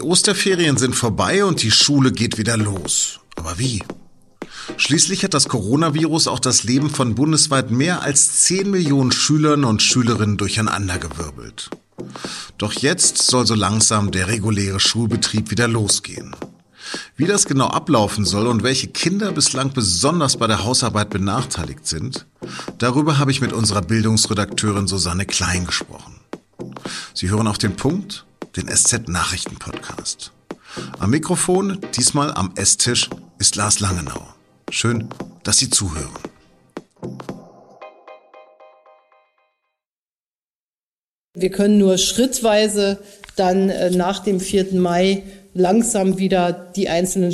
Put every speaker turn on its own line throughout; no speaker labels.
Die Osterferien sind vorbei und die Schule geht wieder los. Aber wie? Schließlich hat das Coronavirus auch das Leben von bundesweit mehr als 10 Millionen Schülern und Schülerinnen durcheinandergewirbelt. Doch jetzt soll so langsam der reguläre Schulbetrieb wieder losgehen. Wie das genau ablaufen soll und welche Kinder bislang besonders bei der Hausarbeit benachteiligt sind, darüber habe ich mit unserer Bildungsredakteurin Susanne Klein gesprochen. Sie hören auf den Punkt, den SZ Nachrichten Podcast. Am Mikrofon, diesmal am Esstisch, ist Lars Langenau. Schön, dass Sie zuhören.
Wir können nur schrittweise dann äh, nach dem 4. Mai langsam wieder die einzelnen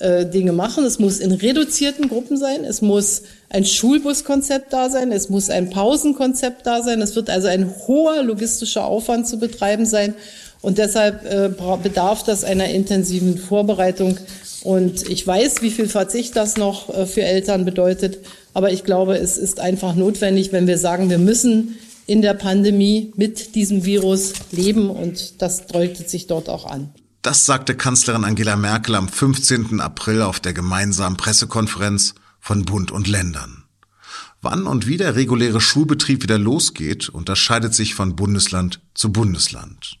Schuldinge machen. Es muss in reduzierten Gruppen sein. Es muss ein Schulbuskonzept da sein. Es muss ein Pausenkonzept da sein. Es wird also ein hoher logistischer Aufwand zu betreiben sein. Und deshalb äh, bedarf das einer intensiven Vorbereitung. Und ich weiß, wie viel Verzicht das noch äh, für Eltern bedeutet. Aber ich glaube, es ist einfach notwendig, wenn wir sagen, wir müssen in der Pandemie mit diesem Virus leben. Und das deutet sich dort auch an.
Das sagte Kanzlerin Angela Merkel am 15. April auf der gemeinsamen Pressekonferenz von Bund und Ländern. Wann und wie der reguläre Schulbetrieb wieder losgeht, unterscheidet sich von Bundesland zu Bundesland.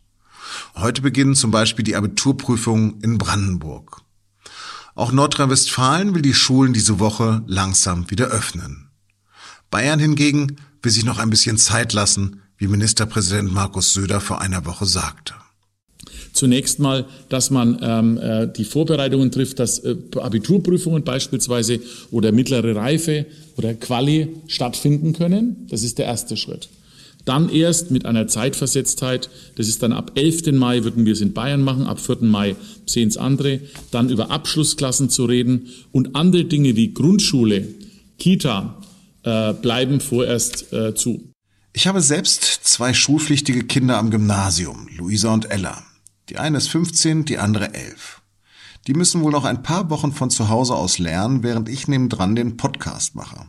Heute beginnen zum Beispiel die Abiturprüfungen in Brandenburg. Auch Nordrhein-Westfalen will die Schulen diese Woche langsam wieder öffnen. Bayern hingegen will sich noch ein bisschen Zeit lassen, wie Ministerpräsident Markus Söder vor einer Woche sagte.
Zunächst mal, dass man ähm, äh, die Vorbereitungen trifft, dass äh, Abiturprüfungen beispielsweise oder mittlere Reife oder Quali stattfinden können. Das ist der erste Schritt. Dann erst mit einer Zeitversetztheit, das ist dann ab 11. Mai würden wir es in Bayern machen, ab 4. Mai sehen es andere, dann über Abschlussklassen zu reden und andere Dinge wie Grundschule, Kita äh, bleiben vorerst äh, zu.
Ich habe selbst zwei schulpflichtige Kinder am Gymnasium, Luisa und Ella. Die eine ist 15, die andere 11. Die müssen wohl noch ein paar Wochen von zu Hause aus lernen, während ich nebendran den Podcast mache.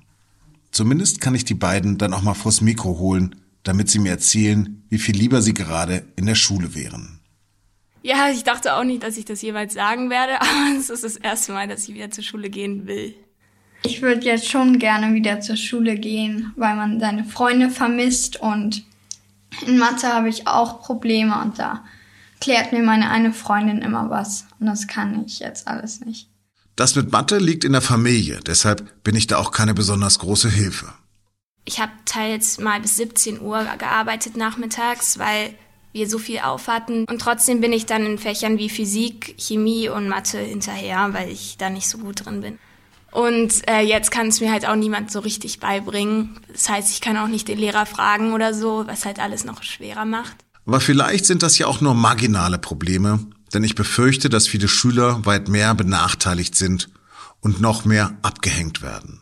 Zumindest kann ich die beiden dann auch mal vors Mikro holen, damit sie mir erzählen, wie viel lieber sie gerade in der Schule wären.
Ja, ich dachte auch nicht, dass ich das jeweils sagen werde, aber es ist das erste Mal, dass ich wieder zur Schule gehen will.
Ich würde jetzt schon gerne wieder zur Schule gehen, weil man seine Freunde vermisst und in Mathe habe ich auch Probleme und da klärt mir meine eine Freundin immer was. Und das kann ich jetzt alles nicht.
Das mit Mathe liegt in der Familie, deshalb bin ich da auch keine besonders große Hilfe.
Ich habe teils mal bis 17 Uhr gearbeitet nachmittags, weil wir so viel aufhatten. Und trotzdem bin ich dann in Fächern wie Physik, Chemie und Mathe hinterher, weil ich da nicht so gut drin bin. Und äh, jetzt kann es mir halt auch niemand so richtig beibringen. Das heißt, ich kann auch nicht den Lehrer fragen oder so, was halt alles noch schwerer macht.
Aber vielleicht sind das ja auch nur marginale Probleme, denn ich befürchte, dass viele Schüler weit mehr benachteiligt sind und noch mehr abgehängt werden.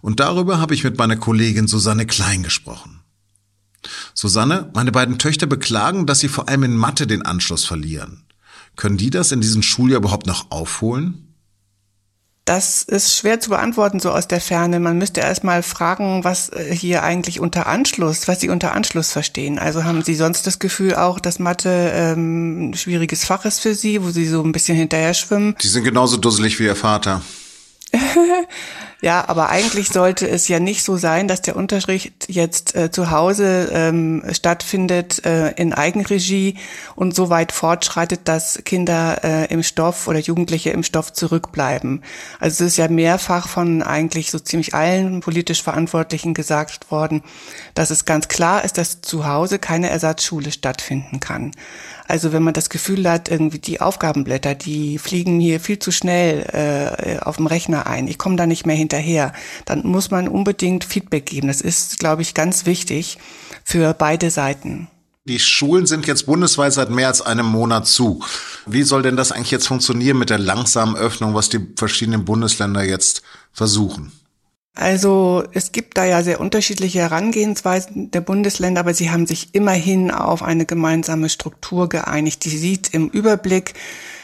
Und darüber habe ich mit meiner Kollegin Susanne Klein gesprochen. Susanne, meine beiden Töchter beklagen, dass sie vor allem in Mathe den Anschluss verlieren. Können die das in diesem Schuljahr überhaupt noch aufholen?
Das ist schwer zu beantworten so aus der Ferne. Man müsste erst mal fragen, was äh, hier eigentlich unter Anschluss, was Sie unter Anschluss verstehen. Also haben Sie sonst das Gefühl auch, dass Mathe ähm, ein schwieriges Fach ist für Sie, wo Sie so ein bisschen hinterher schwimmen?
Die sind genauso dusselig wie Ihr Vater.
Ja, aber eigentlich sollte es ja nicht so sein, dass der Unterricht jetzt äh, zu Hause ähm, stattfindet äh, in Eigenregie und so weit fortschreitet, dass Kinder äh, im Stoff oder Jugendliche im Stoff zurückbleiben. Also es ist ja mehrfach von eigentlich so ziemlich allen politisch Verantwortlichen gesagt worden, dass es ganz klar ist, dass zu Hause keine Ersatzschule stattfinden kann. Also wenn man das Gefühl hat, irgendwie die Aufgabenblätter, die fliegen hier viel zu schnell äh, auf dem Rechner ein, ich komme da nicht mehr hinterher, dann muss man unbedingt Feedback geben. Das ist, glaube ich, ganz wichtig für beide Seiten.
Die Schulen sind jetzt bundesweit seit mehr als einem Monat zu. Wie soll denn das eigentlich jetzt funktionieren mit der langsamen Öffnung, was die verschiedenen Bundesländer jetzt versuchen?
Also es gibt da ja sehr unterschiedliche Herangehensweisen der Bundesländer, aber sie haben sich immerhin auf eine gemeinsame Struktur geeinigt. Die sieht im Überblick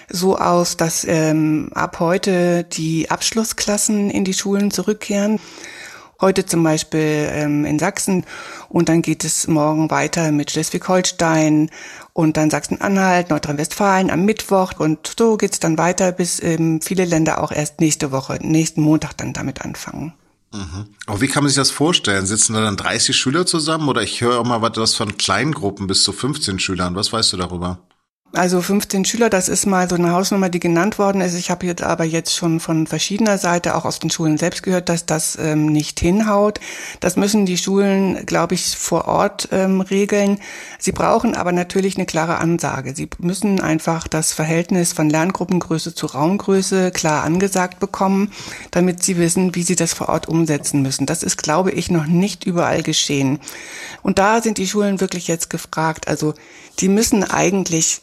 so aus, dass ähm, ab heute die Abschlussklassen in die Schulen zurückkehren. Heute zum Beispiel ähm, in Sachsen und dann geht es morgen weiter mit Schleswig-Holstein und dann Sachsen-Anhalt, Nordrhein-Westfalen am Mittwoch und so geht's dann weiter, bis ähm, viele Länder auch erst nächste Woche, nächsten Montag dann damit anfangen.
Mhm. Aber wie kann man sich das vorstellen? Sitzen da dann 30 Schüler zusammen oder ich höre immer was von Kleingruppen bis zu 15 Schülern. Was weißt du darüber?
Also 15 Schüler, das ist mal so eine Hausnummer, die genannt worden ist. Ich habe jetzt aber jetzt schon von verschiedener Seite, auch aus den Schulen selbst gehört, dass das ähm, nicht hinhaut. Das müssen die Schulen, glaube ich, vor Ort ähm, regeln. Sie brauchen aber natürlich eine klare Ansage. Sie müssen einfach das Verhältnis von Lerngruppengröße zu Raumgröße klar angesagt bekommen, damit sie wissen, wie sie das vor Ort umsetzen müssen. Das ist, glaube ich, noch nicht überall geschehen. Und da sind die Schulen wirklich jetzt gefragt. Also die müssen eigentlich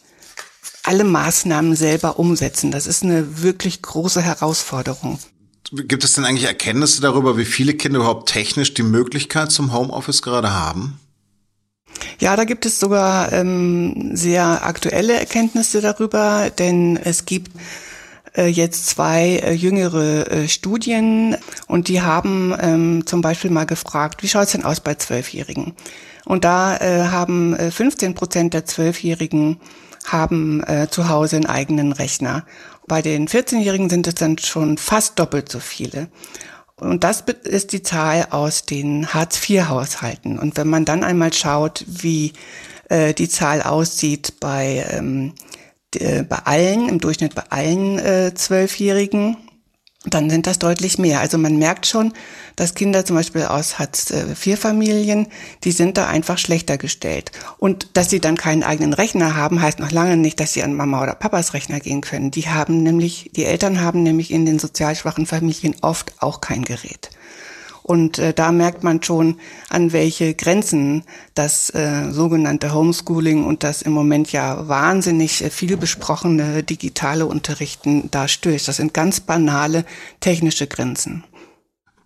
alle Maßnahmen selber umsetzen. Das ist eine wirklich große Herausforderung.
Gibt es denn eigentlich Erkenntnisse darüber, wie viele Kinder überhaupt technisch die Möglichkeit zum Homeoffice gerade haben?
Ja, da gibt es sogar ähm, sehr aktuelle Erkenntnisse darüber, denn es gibt äh, jetzt zwei äh, jüngere äh, Studien und die haben ähm, zum Beispiel mal gefragt, wie schaut es denn aus bei Zwölfjährigen? Und da äh, haben 15 äh, Prozent der Zwölfjährigen haben äh, zu Hause einen eigenen Rechner. Bei den 14-Jährigen sind es dann schon fast doppelt so viele. Und das ist die Zahl aus den Hartz-IV-Haushalten. Und wenn man dann einmal schaut, wie äh, die Zahl aussieht bei, ähm, äh, bei allen, im Durchschnitt bei allen äh, Zwölfjährigen, dann sind das deutlich mehr. Also man merkt schon, dass Kinder zum Beispiel aus Hartz-IV-Familien, die sind da einfach schlechter gestellt. Und dass sie dann keinen eigenen Rechner haben, heißt noch lange nicht, dass sie an Mama oder Papas Rechner gehen können. Die haben nämlich, die Eltern haben nämlich in den sozial schwachen Familien oft auch kein Gerät. Und äh, da merkt man schon, an welche Grenzen das äh, sogenannte Homeschooling und das im Moment ja wahnsinnig äh, viel besprochene digitale Unterrichten da stößt. Das sind ganz banale technische Grenzen.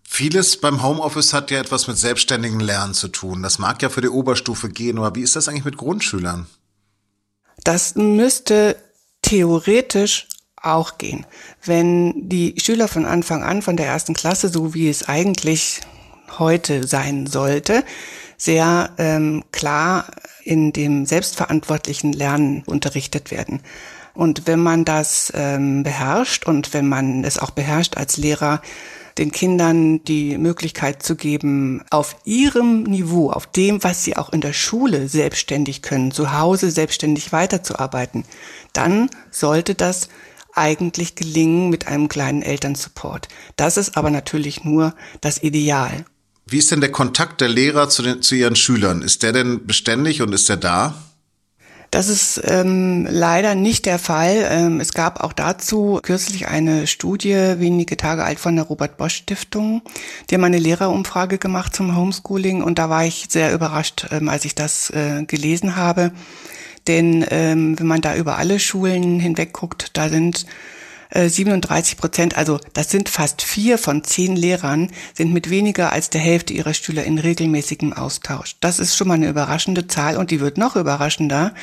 Vieles beim Homeoffice hat ja etwas mit selbstständigem Lernen zu tun. Das mag ja für die Oberstufe gehen, aber wie ist das eigentlich mit Grundschülern?
Das müsste theoretisch auch gehen. Wenn die Schüler von Anfang an, von der ersten Klasse, so wie es eigentlich heute sein sollte, sehr ähm, klar in dem selbstverantwortlichen Lernen unterrichtet werden. Und wenn man das ähm, beherrscht und wenn man es auch beherrscht als Lehrer, den Kindern die Möglichkeit zu geben, auf ihrem Niveau, auf dem, was sie auch in der Schule selbstständig können, zu Hause selbstständig weiterzuarbeiten, dann sollte das eigentlich gelingen mit einem kleinen Elternsupport. Das ist aber natürlich nur das Ideal.
Wie ist denn der Kontakt der Lehrer zu, den, zu ihren Schülern? Ist der denn beständig und ist der da?
Das ist ähm, leider nicht der Fall. Ähm, es gab auch dazu kürzlich eine Studie, wenige Tage alt von der Robert Bosch Stiftung. Die haben eine Lehrerumfrage gemacht zum Homeschooling und da war ich sehr überrascht, ähm, als ich das äh, gelesen habe. Denn ähm, wenn man da über alle Schulen hinweg guckt, da sind äh, 37 Prozent, also das sind fast vier von zehn Lehrern, sind mit weniger als der Hälfte ihrer Schüler in regelmäßigem Austausch. Das ist schon mal eine überraschende Zahl und die wird noch überraschender,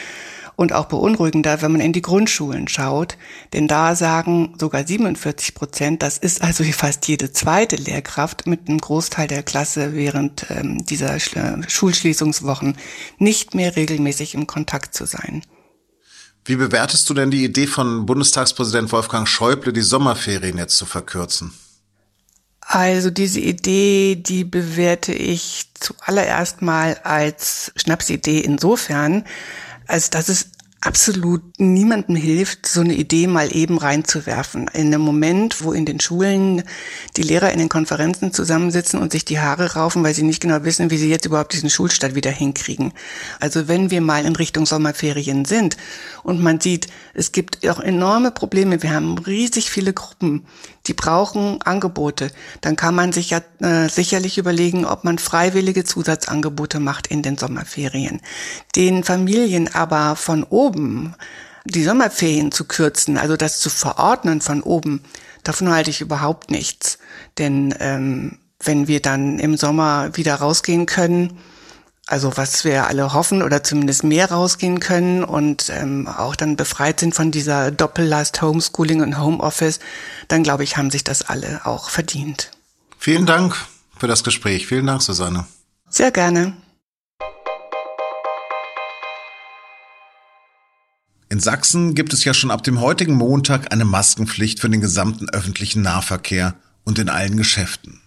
und auch beunruhigender, wenn man in die Grundschulen schaut, denn da sagen sogar 47 Prozent, das ist also fast jede zweite Lehrkraft mit einem Großteil der Klasse während ähm, dieser Schulschließungswochen nicht mehr regelmäßig im Kontakt zu sein.
Wie bewertest du denn die Idee von Bundestagspräsident Wolfgang Schäuble, die Sommerferien jetzt zu verkürzen?
Also diese Idee, die bewerte ich zuallererst mal als Schnapsidee insofern, als dass es absolut niemandem hilft, so eine Idee mal eben reinzuwerfen. In einem Moment, wo in den Schulen die Lehrer in den Konferenzen zusammensitzen und sich die Haare raufen, weil sie nicht genau wissen, wie sie jetzt überhaupt diesen Schulstart wieder hinkriegen. Also wenn wir mal in Richtung Sommerferien sind und man sieht, es gibt auch enorme Probleme, wir haben riesig viele Gruppen, die brauchen Angebote, dann kann man sich ja äh, sicherlich überlegen, ob man freiwillige Zusatzangebote macht in den Sommerferien. Den Familien aber von oben die Sommerferien zu kürzen, also das zu verordnen von oben, davon halte ich überhaupt nichts. Denn ähm, wenn wir dann im Sommer wieder rausgehen können, also was wir alle hoffen oder zumindest mehr rausgehen können und ähm, auch dann befreit sind von dieser Doppellast Homeschooling und Homeoffice, dann glaube ich, haben sich das alle auch verdient.
Vielen Dank, für das Gespräch. Vielen Dank, Susanne.
Sehr gerne.
In Sachsen gibt es ja schon ab dem heutigen Montag eine Maskenpflicht für den gesamten öffentlichen Nahverkehr und in allen Geschäften.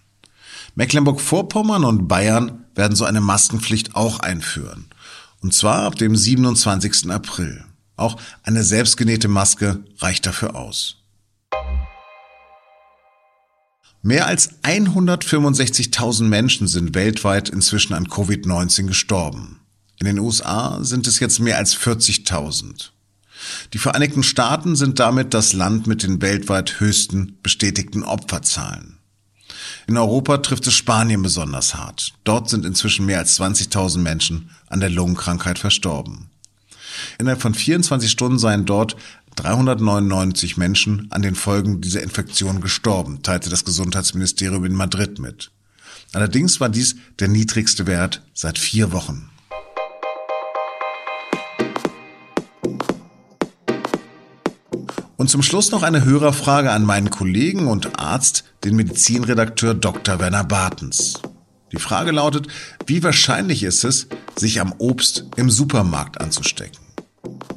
Mecklenburg-Vorpommern und Bayern werden so eine Maskenpflicht auch einführen. Und zwar ab dem 27. April. Auch eine selbstgenähte Maske reicht dafür aus. Mehr als 165.000 Menschen sind weltweit inzwischen an Covid-19 gestorben. In den USA sind es jetzt mehr als 40.000. Die Vereinigten Staaten sind damit das Land mit den weltweit höchsten bestätigten Opferzahlen. In Europa trifft es Spanien besonders hart. Dort sind inzwischen mehr als 20.000 Menschen an der Lungenkrankheit verstorben. Innerhalb von 24 Stunden seien dort 399 Menschen an den Folgen dieser Infektion gestorben, teilte das Gesundheitsministerium in Madrid mit. Allerdings war dies der niedrigste Wert seit vier Wochen. Und zum Schluss noch eine Hörerfrage an meinen Kollegen und Arzt, den Medizinredakteur Dr. Werner Bartens. Die Frage lautet, wie wahrscheinlich ist es, sich am Obst im Supermarkt anzustecken?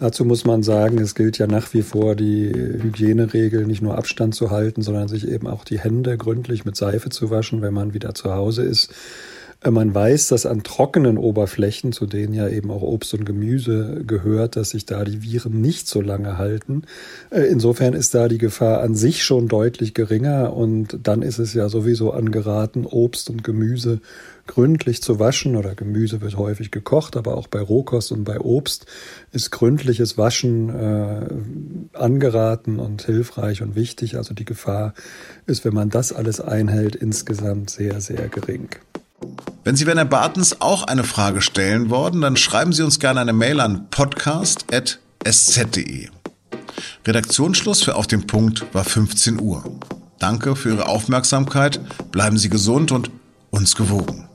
Dazu muss man sagen, es gilt ja nach wie vor die Hygieneregel, nicht nur Abstand zu halten, sondern sich eben auch die Hände gründlich mit Seife zu waschen, wenn man wieder zu Hause ist. Äh, man weiß, dass an trockenen Oberflächen, zu denen ja eben auch Obst und Gemüse gehört, dass sich da die Viren nicht so lange halten. Äh, insofern ist da die Gefahr an sich schon deutlich geringer und dann ist es ja sowieso angeraten, Obst und Gemüse gründlich zu waschen oder Gemüse wird häufig gekocht, aber auch bei Rohkost und bei Obst ist gründliches Waschen äh, angeraten und hilfreich und wichtig. Also die Gefahr ist, wenn man das alles einhält, insgesamt sehr, sehr gering.
Wenn Sie Werner Bartens auch eine Frage stellen wollen, dann schreiben Sie uns gerne eine Mail an podcast.sz.de. Redaktionsschluss für Auf dem Punkt war 15 Uhr. Danke für Ihre Aufmerksamkeit, bleiben Sie gesund und uns gewogen.